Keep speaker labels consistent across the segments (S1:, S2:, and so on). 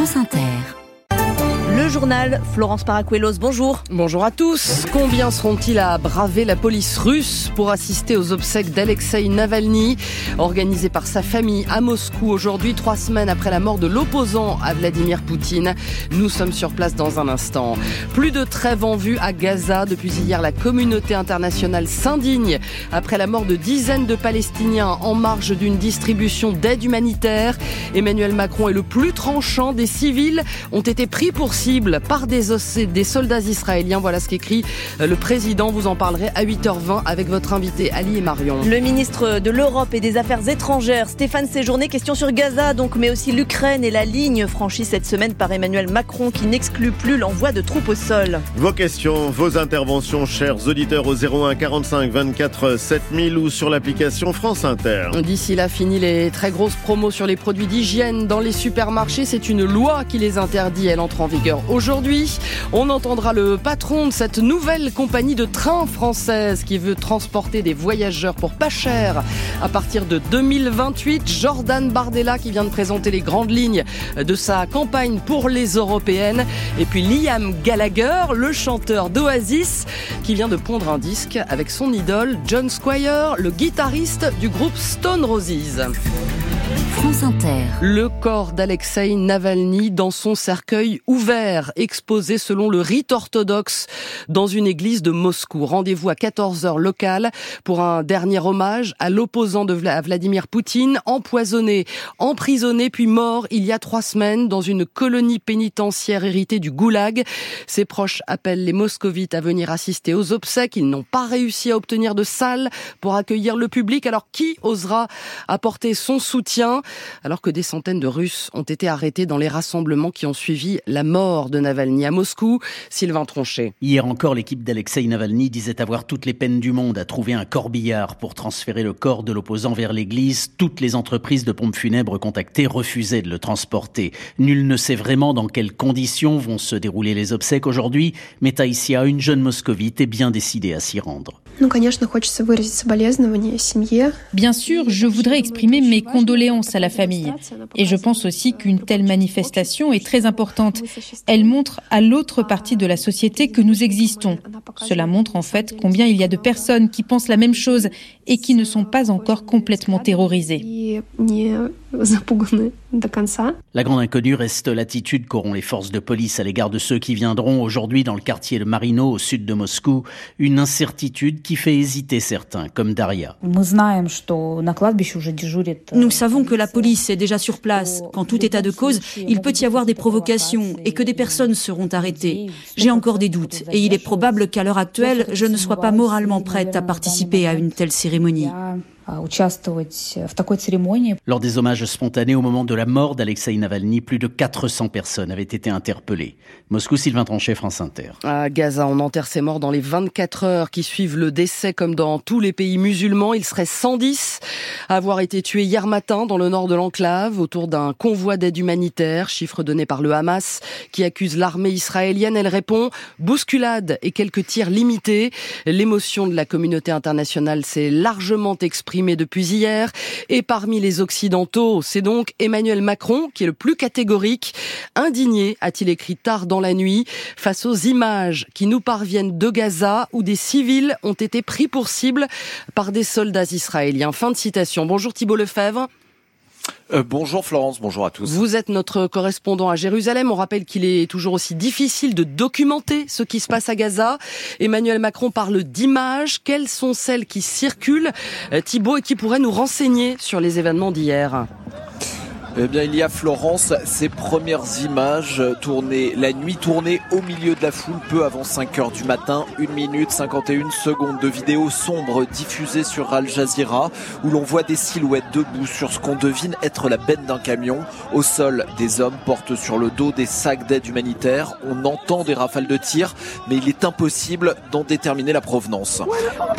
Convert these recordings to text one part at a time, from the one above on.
S1: France Inter. Journal, Florence Paracuelos, bonjour.
S2: Bonjour à tous. Combien seront-ils à braver la police russe pour assister aux obsèques d'Alexei Navalny, organisé par sa famille à Moscou aujourd'hui, trois semaines après la mort de l'opposant à Vladimir Poutine? Nous sommes sur place dans un instant. Plus de trêve en vue à Gaza. Depuis hier, la communauté internationale s'indigne après la mort de dizaines de Palestiniens en marge d'une distribution d'aide humanitaire. Emmanuel Macron est le plus tranchant des civils ont été pris pour cible par des, des soldats israéliens. Voilà ce qu'écrit euh, le président. Vous en parlerez à 8h20 avec votre invité Ali et Marion.
S1: Le ministre de l'Europe et des Affaires étrangères, Stéphane Séjourné, question sur Gaza, donc, mais aussi l'Ukraine et la ligne franchie cette semaine par Emmanuel Macron qui n'exclut plus l'envoi de troupes au sol.
S3: Vos questions, vos interventions, chers auditeurs, au 01 45 24 7000 ou sur l'application France Inter.
S2: D'ici là, fini les très grosses promos sur les produits d'hygiène dans les supermarchés. C'est une loi qui les interdit. Elle entre en vigueur aujourd'hui. On entendra le patron de cette nouvelle compagnie de train française qui veut transporter des voyageurs pour pas cher à partir de 2028. Jordan Bardella qui vient de présenter les grandes lignes de sa campagne pour les européennes. Et puis Liam Gallagher, le chanteur d'Oasis, qui vient de pondre un disque avec son idole John Squire, le guitariste du groupe Stone Roses. Le corps d'Alexei Navalny dans son cercueil ouvert, exposé selon le rite orthodoxe dans une église de Moscou. Rendez-vous à 14h locale pour un dernier hommage à l'opposant de Vladimir Poutine, empoisonné, emprisonné puis mort il y a trois semaines dans une colonie pénitentiaire héritée du Goulag. Ses proches appellent les moscovites à venir assister aux obsèques. Ils n'ont pas réussi à obtenir de salle pour accueillir le public. Alors qui osera apporter son soutien? Alors que des centaines de Russes ont été arrêtés dans les rassemblements qui ont suivi la mort de Navalny à Moscou. Sylvain Tronchet.
S4: Hier encore, l'équipe d'Alexei Navalny disait avoir toutes les peines du monde à trouver un corbillard pour transférer le corps de l'opposant vers l'église. Toutes les entreprises de pompes funèbres contactées refusaient de le transporter. Nul ne sait vraiment dans quelles conditions vont se dérouler les obsèques aujourd'hui, mais Taïsia, une jeune moscovite, est bien décidée à s'y rendre.
S5: Bien sûr, je voudrais exprimer mes condoléances à la famille. Et je pense aussi qu'une telle manifestation est très importante. Elle montre à l'autre partie de la société que nous existons. Cela montre en fait combien il y a de personnes qui pensent la même chose et qui ne sont pas encore complètement terrorisées.
S4: La grande inconnue reste l'attitude qu'auront les forces de police à l'égard de ceux qui viendront aujourd'hui dans le quartier de Marino, au sud de Moscou. Une incertitude qui fait hésiter certains, comme Daria.
S6: Nous savons que la police est déjà sur place. Qu'en tout état de cause, il peut y avoir des provocations et que des personnes seront arrêtées. J'ai encore des doutes et il est probable qu'à l'heure actuelle, je ne sois pas moralement prête à participer à une telle cérémonie.
S4: Lors des hommages spontanés au moment de la mort d'Alexei Navalny, plus de 400 personnes avaient été interpellées. Moscou, Sylvain Tranchet, France Inter.
S2: À Gaza, on enterre ses morts dans les 24 heures qui suivent le décès comme dans tous les pays musulmans. Il serait 110 à avoir été tués hier matin dans le nord de l'enclave autour d'un convoi d'aide humanitaire, chiffre donné par le Hamas qui accuse l'armée israélienne. Elle répond bousculade et quelques tirs limités. L'émotion de la communauté internationale s'est largement exprimée depuis hier. Et parmi les Occidentaux, c'est donc Emmanuel Macron qui est le plus catégorique. Indigné, a-t-il écrit tard dans la nuit, face aux images qui nous parviennent de Gaza où des civils ont été pris pour cible par des soldats israéliens. Fin de citation. Bonjour Thibault Lefebvre.
S7: Euh, bonjour Florence, bonjour à tous.
S2: Vous êtes notre correspondant à Jérusalem. On rappelle qu'il est toujours aussi difficile de documenter ce qui se passe à Gaza. Emmanuel Macron parle d'images. Quelles sont celles qui circulent, euh, Thibault, et qui pourraient nous renseigner sur les événements d'hier?
S7: Eh bien, il y a Florence, ses premières images tournées la nuit, tournées au milieu de la foule, peu avant 5 heures du matin, 1 minute 51 secondes de vidéo sombre diffusée sur Al Jazeera, où l'on voit des silhouettes debout sur ce qu'on devine être la benne d'un camion. Au sol, des hommes portent sur le dos des sacs d'aide humanitaire. On entend des rafales de tir, mais il est impossible d'en déterminer la provenance.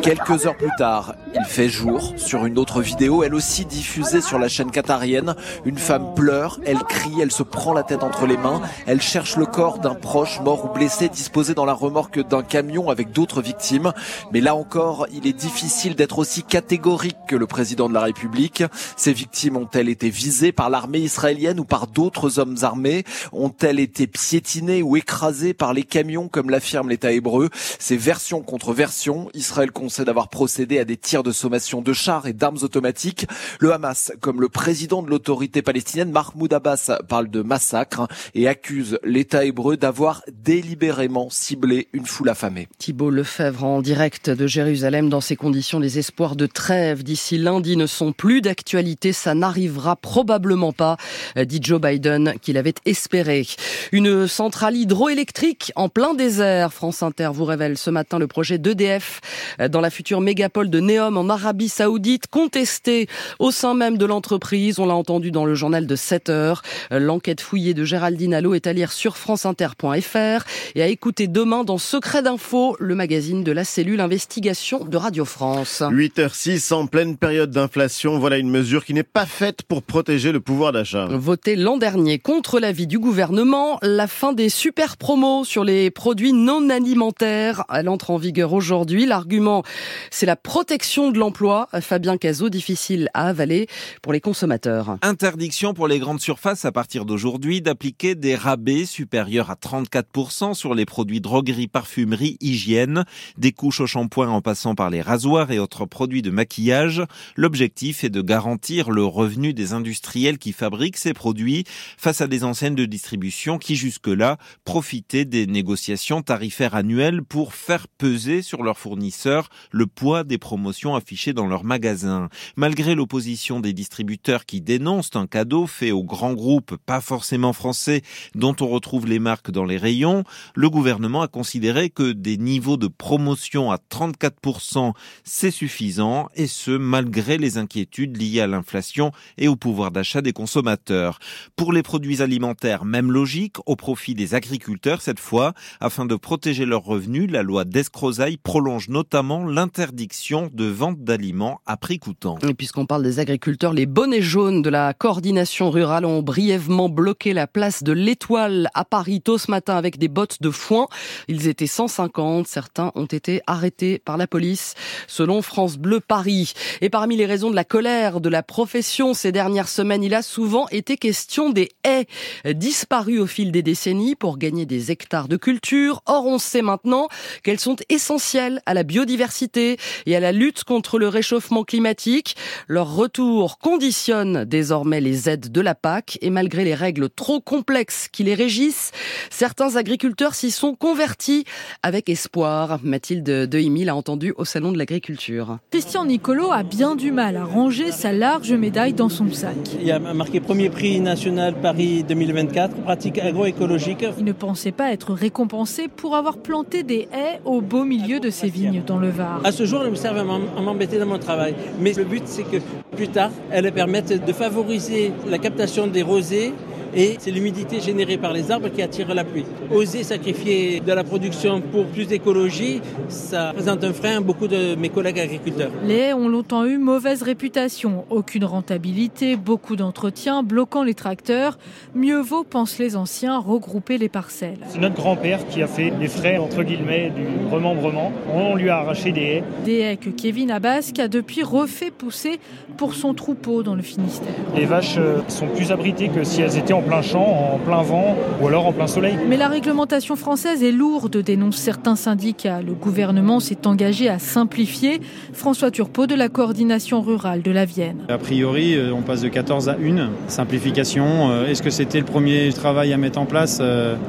S7: Quelques heures plus tard, il fait jour sur une autre vidéo, elle aussi diffusée sur la chaîne qatarienne, une femme pleure, elle crie, elle se prend la tête entre les mains, elle cherche le corps d'un proche mort ou blessé disposé dans la remorque d'un camion avec d'autres victimes. Mais là encore, il est difficile d'être aussi catégorique que le président de la République. Ces victimes ont-elles été visées par l'armée israélienne ou par d'autres hommes armés? Ont-elles été piétinées ou écrasées par les camions comme l'affirme l'État hébreu? C'est version contre version. Israël concède avoir procédé à des tirs de sommation de chars et d'armes automatiques. Le Hamas, comme le président de l'autorité palestinienne, Mahmoud Abbas, parle de massacre et accuse l'État hébreu d'avoir délibérément ciblé une foule affamée.
S2: Thibault Lefebvre en direct de Jérusalem. Dans ces conditions, les espoirs de trêve d'ici lundi ne sont plus d'actualité. Ça n'arrivera probablement pas, dit Joe Biden, qu'il avait espéré. Une centrale hydroélectrique en plein désert. France Inter vous révèle ce matin le projet d'EDF dans la future mégapole de Neom en Arabie Saoudite, contesté au sein même de l'entreprise. On l'a entendu dans le journal de 7 heures. L'enquête fouillée de Géraldine Allo est à lire sur franceinter.fr et à écouter demain dans Secret d'Info, le magazine de la cellule investigation de Radio France.
S3: 8h06 en pleine période d'inflation, voilà une mesure qui n'est pas faite pour protéger le pouvoir d'achat.
S2: Voté l'an dernier contre l'avis du gouvernement, la fin des super promos sur les produits non alimentaires, elle entre en vigueur aujourd'hui. L'argument, c'est la protection de l'emploi. Fabien Cazot, difficile à avaler pour les consommateurs.
S8: Interdiction pour les grandes surfaces à partir d'aujourd'hui d'appliquer des rabais supérieurs à 34% sur les produits droguerie, parfumerie, hygiène, des couches au shampoing en passant par les rasoirs et autres produits de maquillage. L'objectif est de garantir le revenu des industriels qui fabriquent ces produits face à des enseignes de distribution qui jusque-là profitaient des négociations tarifaires annuelles pour faire peser sur leurs fournisseurs le poids des promotions affichées dans leurs magasins. Malgré l'opposition des distributeurs qui dénoncent un cadeau fait aux grands groupes, pas forcément français, dont on retrouve les marques dans les rayons, le gouvernement a considéré que des niveaux de promotion à 34%, c'est suffisant, et ce, malgré les inquiétudes liées à l'inflation et au pouvoir d'achat des consommateurs. Pour les produits alimentaires, même logique, au profit des agriculteurs cette fois, afin de protéger leurs revenus, la loi d'Escrozaille prolonge notamment l'interdiction de vente d'aliments à prix coûtant.
S2: Et puisqu'on parle des agriculteurs, les bonnets jaunes de la coordination rurale ont brièvement bloqué la place de l'Étoile à Paris tôt ce matin avec des bottes de foin. Ils étaient 150. Certains ont été arrêtés par la police, selon France Bleu Paris. Et parmi les raisons de la colère de la profession ces dernières semaines, il a souvent été question des haies disparues au fil des décennies pour gagner des hectares de culture. Or, on sait maintenant qu'elles sont essentielles à la biodiversité et à la lutte contre le réchauffement climatique. Leur retour conditionne désormais les aides de la PAC et malgré les règles trop complexes qui les régissent, certains agriculteurs s'y sont convertis avec espoir. Mathilde Dehimi l'a entendu au Salon de l'Agriculture.
S9: Christian Nicolo a bien du mal à ranger sa large médaille dans son sac.
S10: Il y a marqué premier prix national Paris 2024, pratique agroécologique.
S9: Il ne pensait pas être récompensé pour avoir planté des haies au beau milieu de ses vignes dans le Var.
S10: À ce jour, elles me servent à m'embêter dans mon travail. Mais le but, c'est que plus tard, elles permettent de favoriser la captation des rosées et c'est l'humidité générée par les arbres qui attire la pluie. Oser sacrifier de la production pour plus d'écologie, ça présente un frein à beaucoup de mes collègues agriculteurs.
S9: Les haies ont longtemps eu mauvaise réputation, aucune rentabilité, beaucoup d'entretien, bloquant les tracteurs. Mieux vaut, pensent les anciens, regrouper les parcelles.
S11: C'est notre grand-père qui a fait les frais, entre guillemets, du remembrement. On lui a arraché des haies.
S9: Des haies que Kevin Abbasque a depuis refait pousser pour son troupeau dans le Finistère.
S11: Les vaches sont plus abritées que si elles étaient en plein champ, en plein vent ou alors en plein soleil.
S9: Mais la réglementation française est lourde, dénoncent certains syndicats. Le gouvernement s'est engagé à simplifier. François Turpot de la coordination rurale de la Vienne.
S12: A priori, on passe de 14 à 1. Simplification, est-ce que c'était le premier travail à mettre en place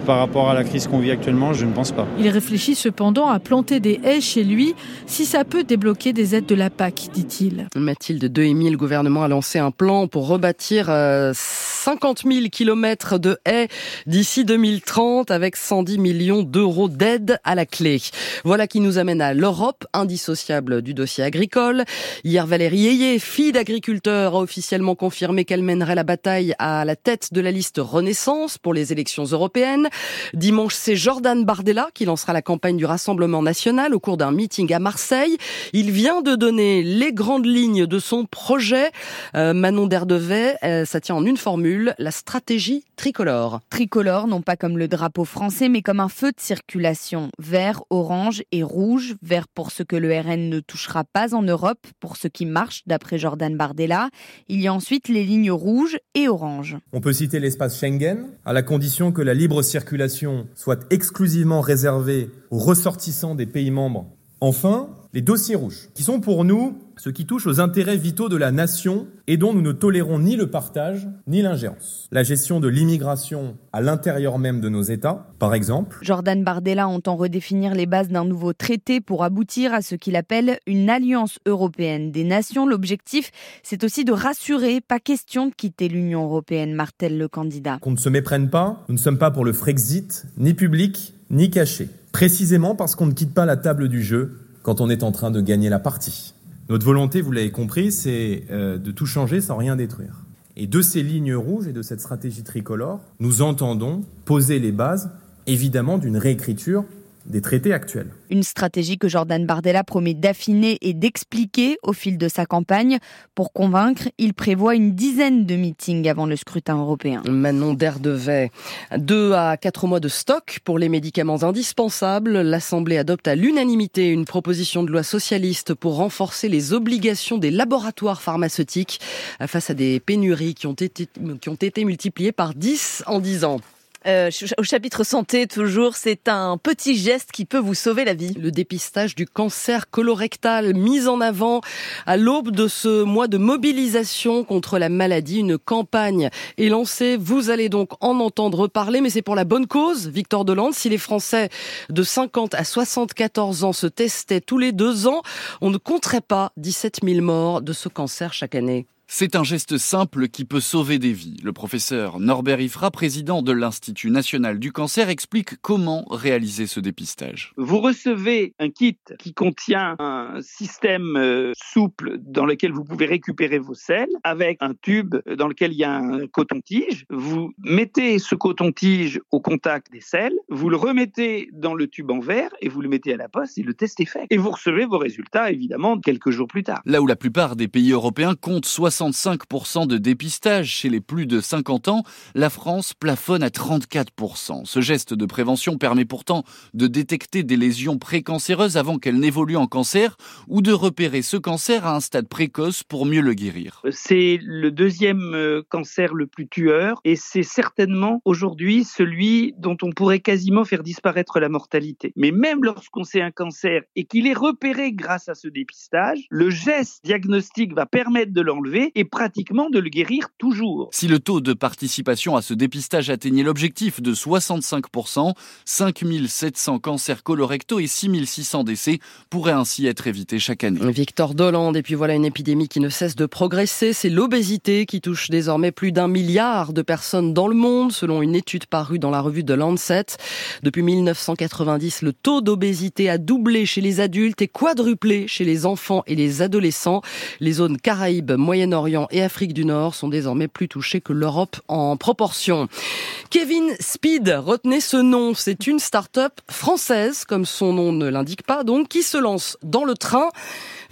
S12: par rapport à la crise qu'on vit actuellement? Je ne pense pas.
S9: Il réfléchit cependant à planter des haies chez lui si ça peut débloquer des aides de la PAC, dit-il.
S2: Mathilde Dehemi, le gouvernement a lancé un plan pour rebâtir 50 000 km de haies d'ici 2030 avec 110 millions d'euros d'aide à la clé. Voilà qui nous amène à l'Europe, indissociable du dossier agricole. Hier, Valérie Ayé, fille d'agriculteur, a officiellement confirmé qu'elle mènerait la bataille à la tête de la liste Renaissance pour les élections européennes. Dimanche, c'est Jordan Bardella qui lancera la campagne du Rassemblement national au cours d'un meeting à Marseille. Il vient de donner les grandes lignes de son projet. Euh, Manon Derdevet, euh, ça tient en une formule, la stratégie tricolore.
S13: Tricolore, non pas comme le drapeau français, mais comme un feu de circulation. Vert, orange et rouge. Vert pour ce que le RN ne touchera pas en Europe, pour ce qui marche, d'après Jordan Bardella. Il y a ensuite les lignes rouges et oranges.
S14: On peut citer l'espace Schengen, à la condition que la libre circulation soit exclusivement réservée aux ressortissants des pays membres. Enfin, les dossiers rouges, qui sont pour nous ce qui touche aux intérêts vitaux de la nation et dont nous ne tolérons ni le partage ni l'ingérence. La gestion de l'immigration à l'intérieur même de nos États, par exemple.
S13: Jordan Bardella entend redéfinir les bases d'un nouveau traité pour aboutir à ce qu'il appelle une alliance européenne des nations. L'objectif, c'est aussi de rassurer, pas question de quitter l'Union européenne, martèle le candidat.
S14: Qu'on ne se méprenne pas, nous ne sommes pas pour le Frexit, ni public, ni caché. Précisément parce qu'on ne quitte pas la table du jeu quand on est en train de gagner la partie. Notre volonté, vous l'avez compris, c'est euh, de tout changer sans rien détruire. Et de ces lignes rouges et de cette stratégie tricolore, nous entendons poser les bases, évidemment, d'une réécriture des traités actuels.
S13: Une stratégie que Jordan Bardella promet d'affiner et d'expliquer au fil de sa campagne. Pour convaincre, il prévoit une dizaine de meetings avant le scrutin européen.
S2: Manon Derdevet. Deux à quatre mois de stock pour les médicaments indispensables. L'Assemblée adopte à l'unanimité une proposition de loi socialiste pour renforcer les obligations des laboratoires pharmaceutiques face à des pénuries qui ont été, qui ont été multipliées par 10 en 10 ans.
S1: Euh, au chapitre santé, toujours, c'est un petit geste qui peut vous sauver la vie.
S2: Le dépistage du cancer colorectal mis en avant à l'aube de ce mois de mobilisation contre la maladie. Une campagne est lancée. Vous allez donc en entendre parler, mais c'est pour la bonne cause. Victor Delande, si les Français de 50 à 74 ans se testaient tous les deux ans, on ne compterait pas 17 000 morts de ce cancer chaque année.
S15: C'est un geste simple qui peut sauver des vies. Le professeur Norbert Ifra, président de l'Institut national du cancer, explique comment réaliser ce dépistage.
S16: Vous recevez un kit qui contient un système euh, souple dans lequel vous pouvez récupérer vos selles avec un tube dans lequel il y a un coton-tige. Vous mettez ce coton-tige au contact des selles, vous le remettez dans le tube en verre et vous le mettez à la poste et le test est fait. Et vous recevez vos résultats évidemment quelques jours plus tard.
S15: Là où la plupart des pays européens comptent 60 65% de dépistage chez les plus de 50 ans, la France plafonne à 34%. Ce geste de prévention permet pourtant de détecter des lésions précancéreuses avant qu'elles n'évoluent en cancer ou de repérer ce cancer à un stade précoce pour mieux le guérir.
S16: C'est le deuxième euh, cancer le plus tueur et c'est certainement aujourd'hui celui dont on pourrait quasiment faire disparaître la mortalité. Mais même lorsqu'on sait un cancer et qu'il est repéré grâce à ce dépistage, le geste diagnostique va permettre de l'enlever et pratiquement de le guérir toujours.
S15: Si le taux de participation à ce dépistage atteignait l'objectif de 65%, 5700 cancers colorectaux et 6600 décès pourraient ainsi être évités chaque année.
S2: Victor Dolande, et puis voilà une épidémie qui ne cesse de progresser, c'est l'obésité qui touche désormais plus d'un milliard de personnes dans le monde, selon une étude parue dans la revue de Lancet. Depuis 1990, le taux d'obésité a doublé chez les adultes et quadruplé chez les enfants et les adolescents. Les zones Caraïbes, Moyen-Orient et Afrique du Nord sont désormais plus touchées que l'Europe en proportion. Kevin Speed, retenez ce nom, c'est une start-up française, comme son nom ne l'indique pas, donc, qui se lance dans le train.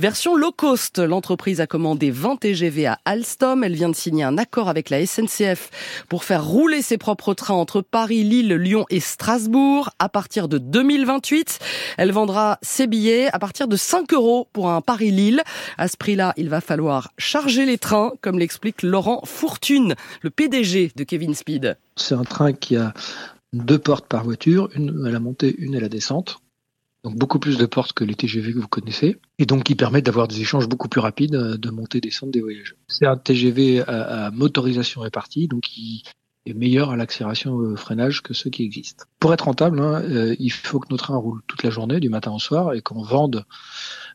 S2: Version low cost, l'entreprise a commandé 20 TGV à Alstom. Elle vient de signer un accord avec la SNCF pour faire rouler ses propres trains entre Paris, Lille, Lyon et Strasbourg à partir de 2028. Elle vendra ses billets à partir de 5 euros pour un Paris-Lille. À ce prix-là, il va falloir charger les trains, comme l'explique Laurent Fourtune, le PDG de Kevin Speed.
S17: C'est un train qui a deux portes par voiture, une à la montée, une à la descente donc beaucoup plus de portes que les TGV que vous connaissez, et donc qui permettent d'avoir des échanges beaucoup plus rapides euh, de montée et descente des voyageurs. C'est un TGV à, motorisation répartie, donc qui est meilleur à l'accélération au freinage que ceux qui existent. Pour être rentable, hein, euh, il faut que nos trains roulent toute la journée, du matin au soir, et qu'on vende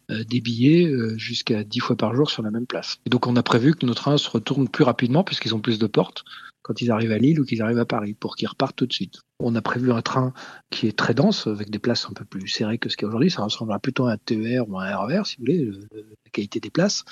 S17: des billets jusqu'à 10 fois par jour sur la même place. Et donc on a prévu que nos trains se retournent plus rapidement puisqu'ils ont plus de portes quand ils arrivent à Lille ou qu'ils arrivent à Paris pour qu'ils repartent tout de suite. On a prévu un train qui est très dense avec des places un peu plus serrées que ce qu'il y a aujourd'hui. Ça ressemblera plutôt à un TER ou un RER si vous voulez, la qualité des places.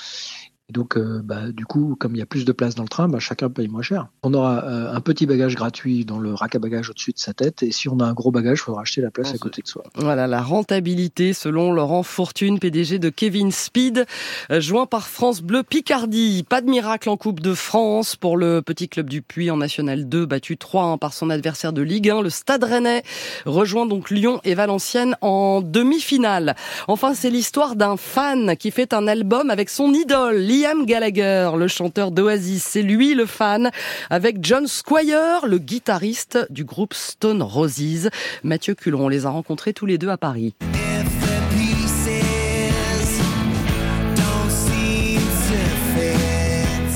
S17: Donc, euh, bah, du coup, comme il y a plus de place dans le train, bah, chacun paye moins cher. On aura euh, un petit bagage gratuit dans le rack à bagages au-dessus de sa tête, et si on a un gros bagage, il faudra acheter la place à côté de soi.
S2: Voilà la rentabilité selon Laurent Fortune, PDG de Kevin Speed, euh, joint par France Bleu Picardie. Pas de miracle en Coupe de France pour le petit club du Puy en National 2, battu 3-1 par son adversaire de Ligue 1. Le Stade Rennais rejoint donc Lyon et Valenciennes en demi-finale. Enfin, c'est l'histoire d'un fan qui fait un album avec son idole. Liam Gallagher, le chanteur d'Oasis. C'est lui le fan, avec John Squire, le guitariste du groupe Stone Roses. Mathieu Culeron les a rencontrés tous les deux à Paris.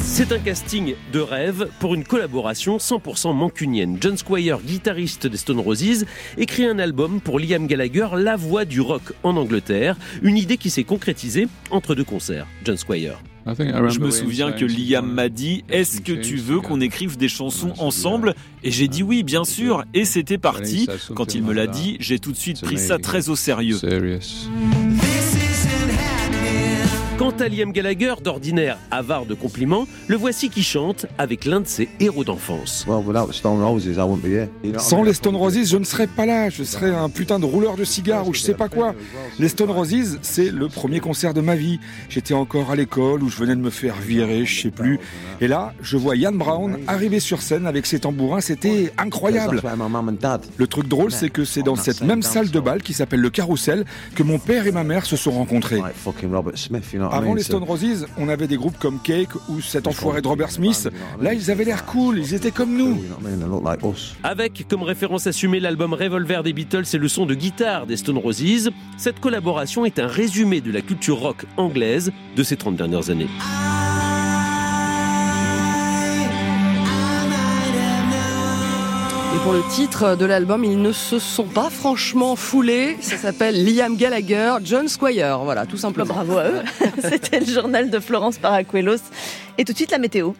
S18: C'est un casting de rêve pour une collaboration 100% mancunienne. John Squire, guitariste des Stone Roses, écrit un album pour Liam Gallagher, la voix du rock en Angleterre, une idée qui s'est concrétisée entre deux concerts. John Squire.
S19: Je me souviens que Liam m'a dit Est-ce que tu veux qu'on écrive des chansons ensemble Et j'ai dit oui, bien sûr, et c'était parti. Quand il me l'a dit, j'ai tout de suite pris ça très au sérieux.
S18: Quant à Liam Gallagher, d'ordinaire avare de compliments, le voici qui chante avec l'un de ses héros d'enfance.
S20: Sans les Stone Roses, je ne serais pas là. Je serais un putain de rouleur de cigares ou je sais pas quoi. Les Stone Roses, c'est le premier concert de ma vie. J'étais encore à l'école où je venais de me faire virer, je sais plus. Et là, je vois Ian Brown arriver sur scène avec ses tambourins. C'était incroyable. Le truc drôle, c'est que c'est dans cette même salle de bal qui s'appelle le Carrousel que mon père et ma mère se sont rencontrés. Avant les Stone Roses, on avait des groupes comme Cake ou cet enfoiré de Robert Smith. Là, ils avaient l'air cool, ils étaient comme nous.
S18: Avec comme référence assumée l'album Revolver des Beatles et le son de guitare des Stone Roses, cette collaboration est un résumé de la culture rock anglaise de ces 30 dernières années.
S2: Pour le titre de l'album, ils ne se sont pas franchement foulés. Ça s'appelle Liam Gallagher, John Squire. Voilà, tout simplement.
S1: Bravo à eux. C'était le journal de Florence Paracuelos. Et tout de suite, la météo.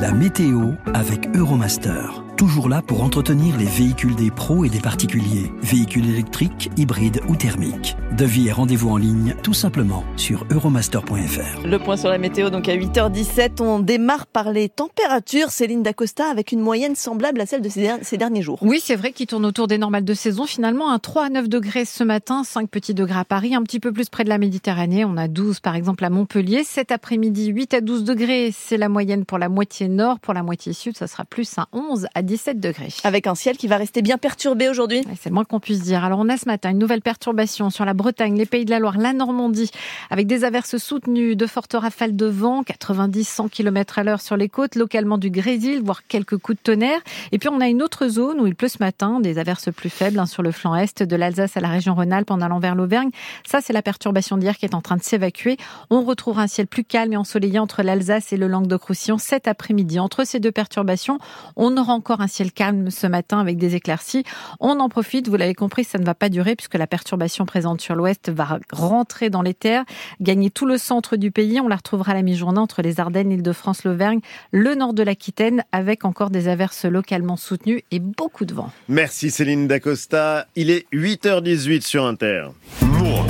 S21: La météo avec Euromaster toujours là pour entretenir les véhicules des pros et des particuliers, véhicules électriques, hybrides ou thermiques. Devis et rendez-vous en ligne, tout simplement sur euromaster.fr.
S1: Le point sur la météo, donc à 8h17, on démarre par les températures. Céline Dacosta, avec une moyenne semblable à celle de ces derniers jours.
S9: Oui, c'est vrai qu'il tourne autour des normales de saison. Finalement, un 3 à 9 degrés ce matin, 5 petits degrés à Paris, un petit peu plus près de la Méditerranée. On a 12 par exemple à Montpellier. Cet après-midi, 8 à 12 degrés, c'est la moyenne pour la moitié nord. Pour la moitié sud, ça sera plus un 11 à 17 degrés.
S1: Avec un ciel qui va rester bien perturbé aujourd'hui.
S9: c'est le moins qu'on puisse dire. Alors on a ce matin une nouvelle perturbation sur la Bretagne, les Pays de la Loire, la Normandie, avec des averses soutenues, de fortes rafales de vent, 90-100 km à l'heure sur les côtes, localement du grésil, voire quelques coups de tonnerre. Et puis on a une autre zone où il pleut ce matin, des averses plus faibles hein, sur le flanc est de l'Alsace à la région Rhône-Alpes en allant vers l'Auvergne. Ça, c'est la perturbation d'hier qui est en train de s'évacuer. On retrouvera un ciel plus calme et ensoleillé entre l'Alsace et le Languedoc-Roussillon cet après-midi. Entre ces deux perturbations, on aura encore un ciel calme ce matin avec des éclaircies. On en profite, vous l'avez compris, ça ne va pas durer puisque la perturbation présente sur l'ouest va rentrer dans les terres, gagner tout le centre du pays. On la retrouvera à la mi-journée entre les Ardennes, Île-de-France, l'Auvergne, le nord de l'Aquitaine avec encore des averses localement soutenues et beaucoup de vent.
S3: Merci Céline Dacosta. Il est 8h18 sur Inter.